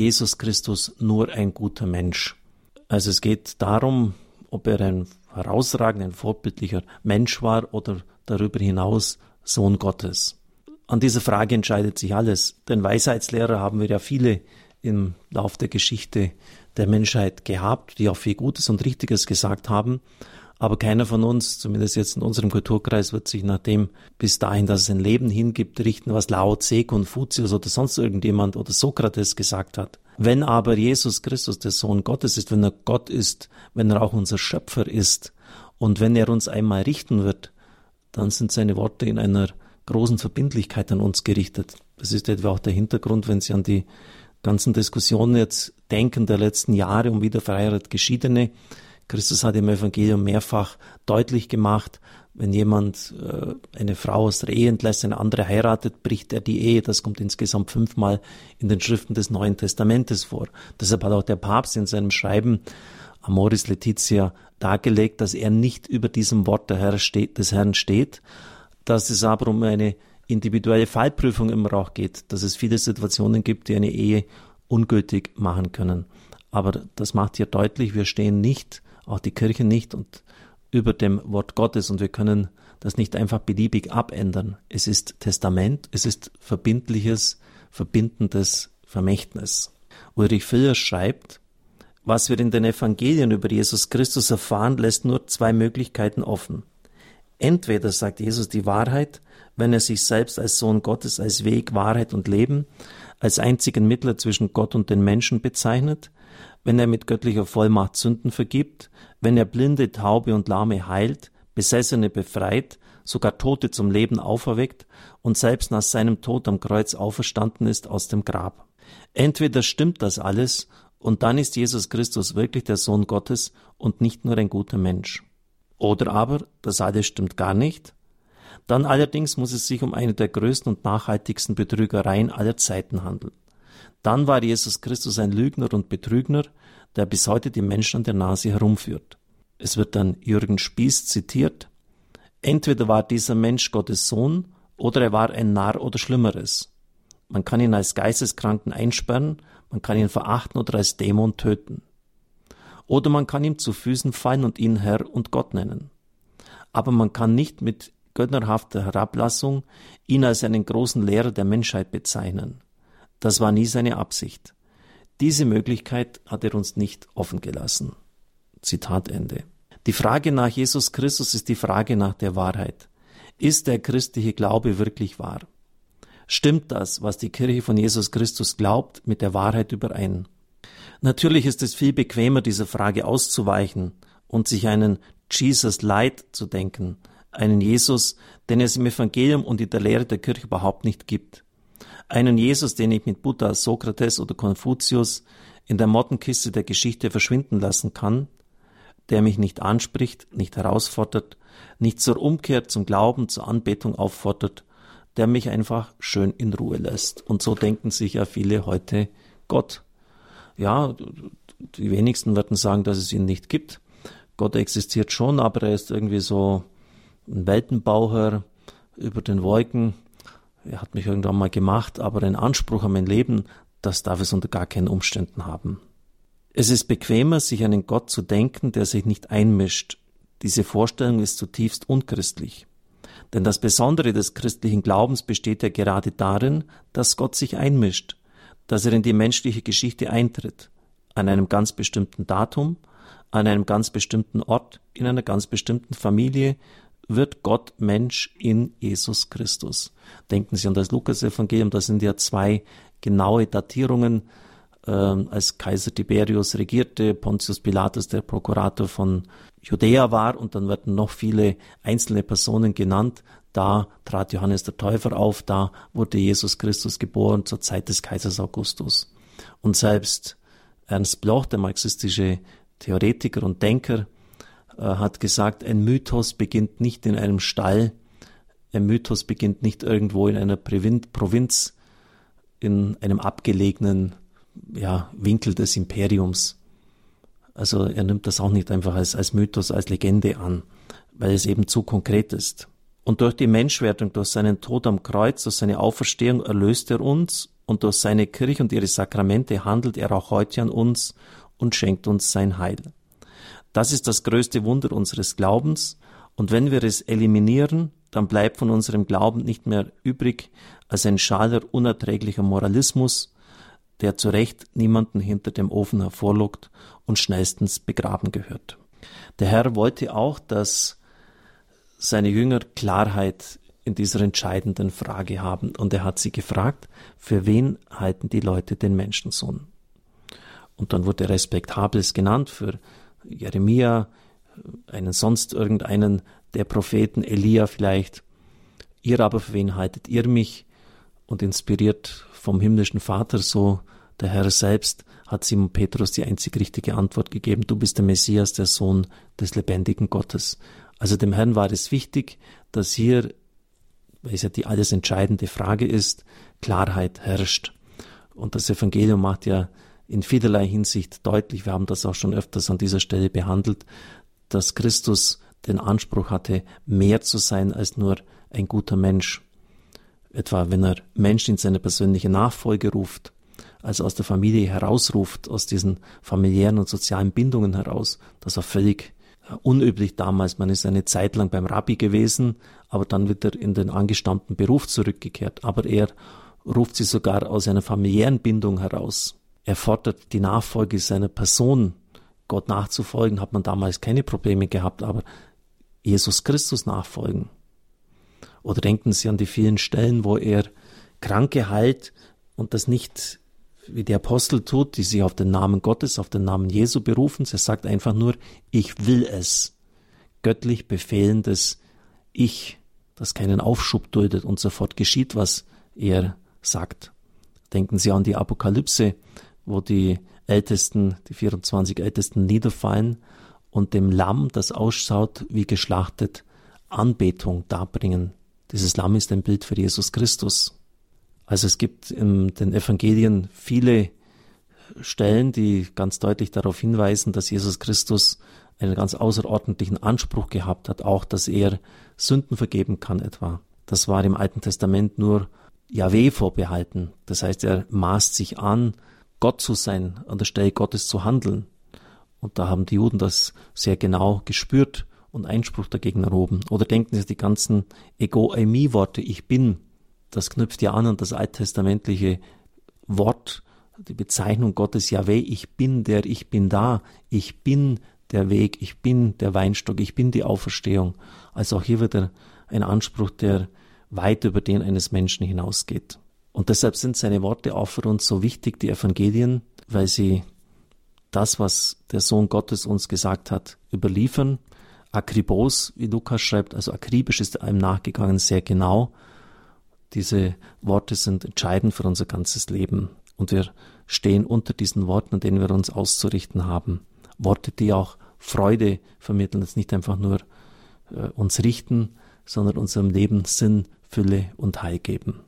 Jesus Christus nur ein guter Mensch. Also es geht darum, ob er ein herausragender, ein vorbildlicher Mensch war oder darüber hinaus Sohn Gottes. An dieser Frage entscheidet sich alles, denn Weisheitslehrer haben wir ja viele im Lauf der Geschichte der Menschheit gehabt, die auch viel Gutes und Richtiges gesagt haben. Aber keiner von uns, zumindest jetzt in unserem Kulturkreis, wird sich nach dem bis dahin, dass es ein Leben hingibt, richten, was Lao Tse, Konfuzius oder sonst irgendjemand oder Sokrates gesagt hat. Wenn aber Jesus Christus der Sohn Gottes ist, wenn er Gott ist, wenn er auch unser Schöpfer ist und wenn er uns einmal richten wird, dann sind seine Worte in einer großen Verbindlichkeit an uns gerichtet. Das ist etwa auch der Hintergrund, wenn Sie an die ganzen Diskussionen jetzt denken der letzten Jahre um wieder verheiratet Geschiedene. Christus hat im Evangelium mehrfach deutlich gemacht, wenn jemand äh, eine Frau aus der Ehe entlässt, eine andere heiratet, bricht er die Ehe. Das kommt insgesamt fünfmal in den Schriften des Neuen Testamentes vor. Deshalb hat auch der Papst in seinem Schreiben Amoris Laetitia dargelegt, dass er nicht über diesem Wort des Herrn steht, dass es aber um eine individuelle Fallprüfung immer auch geht, dass es viele Situationen gibt, die eine Ehe ungültig machen können. Aber das macht hier deutlich, wir stehen nicht, auch die Kirche nicht und über dem Wort Gottes und wir können das nicht einfach beliebig abändern. Es ist Testament, es ist verbindliches, verbindendes Vermächtnis. Ulrich Filler schreibt, was wir in den Evangelien über Jesus Christus erfahren, lässt nur zwei Möglichkeiten offen. Entweder sagt Jesus die Wahrheit, wenn er sich selbst als Sohn Gottes, als Weg, Wahrheit und Leben, als einzigen Mittler zwischen Gott und den Menschen bezeichnet, wenn er mit göttlicher Vollmacht Sünden vergibt, wenn er Blinde, Taube und Lahme heilt, Besessene befreit, sogar Tote zum Leben auferweckt und selbst nach seinem Tod am Kreuz auferstanden ist aus dem Grab. Entweder stimmt das alles und dann ist Jesus Christus wirklich der Sohn Gottes und nicht nur ein guter Mensch. Oder aber, das alles stimmt gar nicht. Dann allerdings muss es sich um eine der größten und nachhaltigsten Betrügereien aller Zeiten handeln. Dann war Jesus Christus ein Lügner und Betrügner, der bis heute die Menschen an der Nase herumführt. Es wird dann Jürgen Spieß zitiert. Entweder war dieser Mensch Gottes Sohn oder er war ein Narr oder Schlimmeres. Man kann ihn als Geisteskranken einsperren, man kann ihn verachten oder als Dämon töten. Oder man kann ihm zu Füßen fallen und ihn Herr und Gott nennen. Aber man kann nicht mit gönnerhafter Herablassung ihn als einen großen Lehrer der Menschheit bezeichnen. Das war nie seine Absicht. Diese Möglichkeit hat er uns nicht offen gelassen. Zitat Ende. Die Frage nach Jesus Christus ist die Frage nach der Wahrheit. Ist der christliche Glaube wirklich wahr? Stimmt das, was die Kirche von Jesus Christus glaubt, mit der Wahrheit überein? Natürlich ist es viel bequemer, dieser Frage auszuweichen und sich einen Jesus Light zu denken, einen Jesus, den es im Evangelium und in der Lehre der Kirche überhaupt nicht gibt. Einen Jesus, den ich mit Buddha, Sokrates oder Konfuzius in der Mottenkiste der Geschichte verschwinden lassen kann, der mich nicht anspricht, nicht herausfordert, nicht zur Umkehr, zum Glauben, zur Anbetung auffordert, der mich einfach schön in Ruhe lässt. Und so denken sich ja viele heute Gott. Ja, die wenigsten werden sagen, dass es ihn nicht gibt. Gott existiert schon, aber er ist irgendwie so ein Weltenbauer über den Wolken er hat mich irgendwann mal gemacht, aber den Anspruch an mein Leben, das darf es unter gar keinen Umständen haben. Es ist bequemer, sich einen Gott zu denken, der sich nicht einmischt. Diese Vorstellung ist zutiefst unchristlich. Denn das Besondere des christlichen Glaubens besteht ja gerade darin, dass Gott sich einmischt, dass er in die menschliche Geschichte eintritt, an einem ganz bestimmten Datum, an einem ganz bestimmten Ort, in einer ganz bestimmten Familie, wird Gott Mensch in Jesus Christus. Denken Sie an das Lukas-Evangelium, da sind ja zwei genaue Datierungen, äh, als Kaiser Tiberius regierte, Pontius Pilatus der Prokurator von Judäa war und dann werden noch viele einzelne Personen genannt. Da trat Johannes der Täufer auf, da wurde Jesus Christus geboren zur Zeit des Kaisers Augustus. Und selbst Ernst Bloch, der marxistische Theoretiker und Denker, hat gesagt, ein Mythos beginnt nicht in einem Stall, ein Mythos beginnt nicht irgendwo in einer Provinz, in einem abgelegenen ja, Winkel des Imperiums. Also er nimmt das auch nicht einfach als, als Mythos, als Legende an, weil es eben zu konkret ist. Und durch die Menschwerdung, durch seinen Tod am Kreuz, durch seine Auferstehung erlöst er uns und durch seine Kirche und ihre Sakramente handelt er auch heute an uns und schenkt uns sein Heil. Das ist das größte Wunder unseres Glaubens, und wenn wir es eliminieren, dann bleibt von unserem Glauben nicht mehr übrig als ein schaler, unerträglicher Moralismus, der zu Recht niemanden hinter dem Ofen hervorlockt und schnellstens begraben gehört. Der Herr wollte auch, dass seine Jünger Klarheit in dieser entscheidenden Frage haben. Und er hat sie gefragt, für wen halten die Leute den Menschensohn? Und dann wurde Respektables genannt für Jeremia, einen sonst irgendeinen der Propheten, Elia vielleicht. Ihr aber für wen haltet ihr mich? Und inspiriert vom himmlischen Vater, so der Herr selbst, hat Simon Petrus die einzig richtige Antwort gegeben. Du bist der Messias, der Sohn des lebendigen Gottes. Also dem Herrn war es wichtig, dass hier, weil es ja die alles entscheidende Frage ist, Klarheit herrscht. Und das Evangelium macht ja in vielerlei Hinsicht deutlich, wir haben das auch schon öfters an dieser Stelle behandelt, dass Christus den Anspruch hatte, mehr zu sein als nur ein guter Mensch. Etwa wenn er Menschen in seine persönliche Nachfolge ruft, also aus der Familie herausruft, aus diesen familiären und sozialen Bindungen heraus. Das war völlig unüblich damals. Man ist eine Zeit lang beim Rabbi gewesen, aber dann wird er in den angestammten Beruf zurückgekehrt. Aber er ruft sie sogar aus einer familiären Bindung heraus. Er fordert die Nachfolge seiner Person. Gott nachzufolgen hat man damals keine Probleme gehabt, aber Jesus Christus nachfolgen. Oder denken Sie an die vielen Stellen, wo er Kranke heilt und das nicht wie die Apostel tut, die sich auf den Namen Gottes, auf den Namen Jesu berufen. Sie sagt einfach nur, ich will es. Göttlich befehlendes Ich, das keinen Aufschub duldet und sofort geschieht, was er sagt. Denken Sie an die Apokalypse, wo die Ältesten, die 24 Ältesten niederfallen und dem Lamm, das ausschaut wie geschlachtet, Anbetung darbringen. Dieses Lamm ist ein Bild für Jesus Christus. Also es gibt in den Evangelien viele Stellen, die ganz deutlich darauf hinweisen, dass Jesus Christus einen ganz außerordentlichen Anspruch gehabt hat, auch dass er Sünden vergeben kann etwa. Das war im Alten Testament nur Yahweh vorbehalten. Das heißt, er maßt sich an, Gott zu sein, an der Stelle Gottes zu handeln. Und da haben die Juden das sehr genau gespürt und Einspruch dagegen erhoben. Oder denken Sie die ganzen Ego-Eimi-Worte, ich bin, das knüpft ja an an das alttestamentliche Wort, die Bezeichnung Gottes Jahweh, ich bin der, ich bin da, ich bin der Weg, ich bin der Weinstock, ich bin die Auferstehung. Also auch hier wieder ein Anspruch, der weit über den eines Menschen hinausgeht. Und deshalb sind seine Worte auch für uns so wichtig, die Evangelien, weil sie das, was der Sohn Gottes uns gesagt hat, überliefern. Akribos, wie Lukas schreibt, also akribisch ist einem nachgegangen, sehr genau diese Worte sind entscheidend für unser ganzes Leben. Und wir stehen unter diesen Worten, an denen wir uns auszurichten haben. Worte, die auch Freude vermitteln, jetzt nicht einfach nur äh, uns richten, sondern unserem Leben Sinn, Fülle und Heil geben.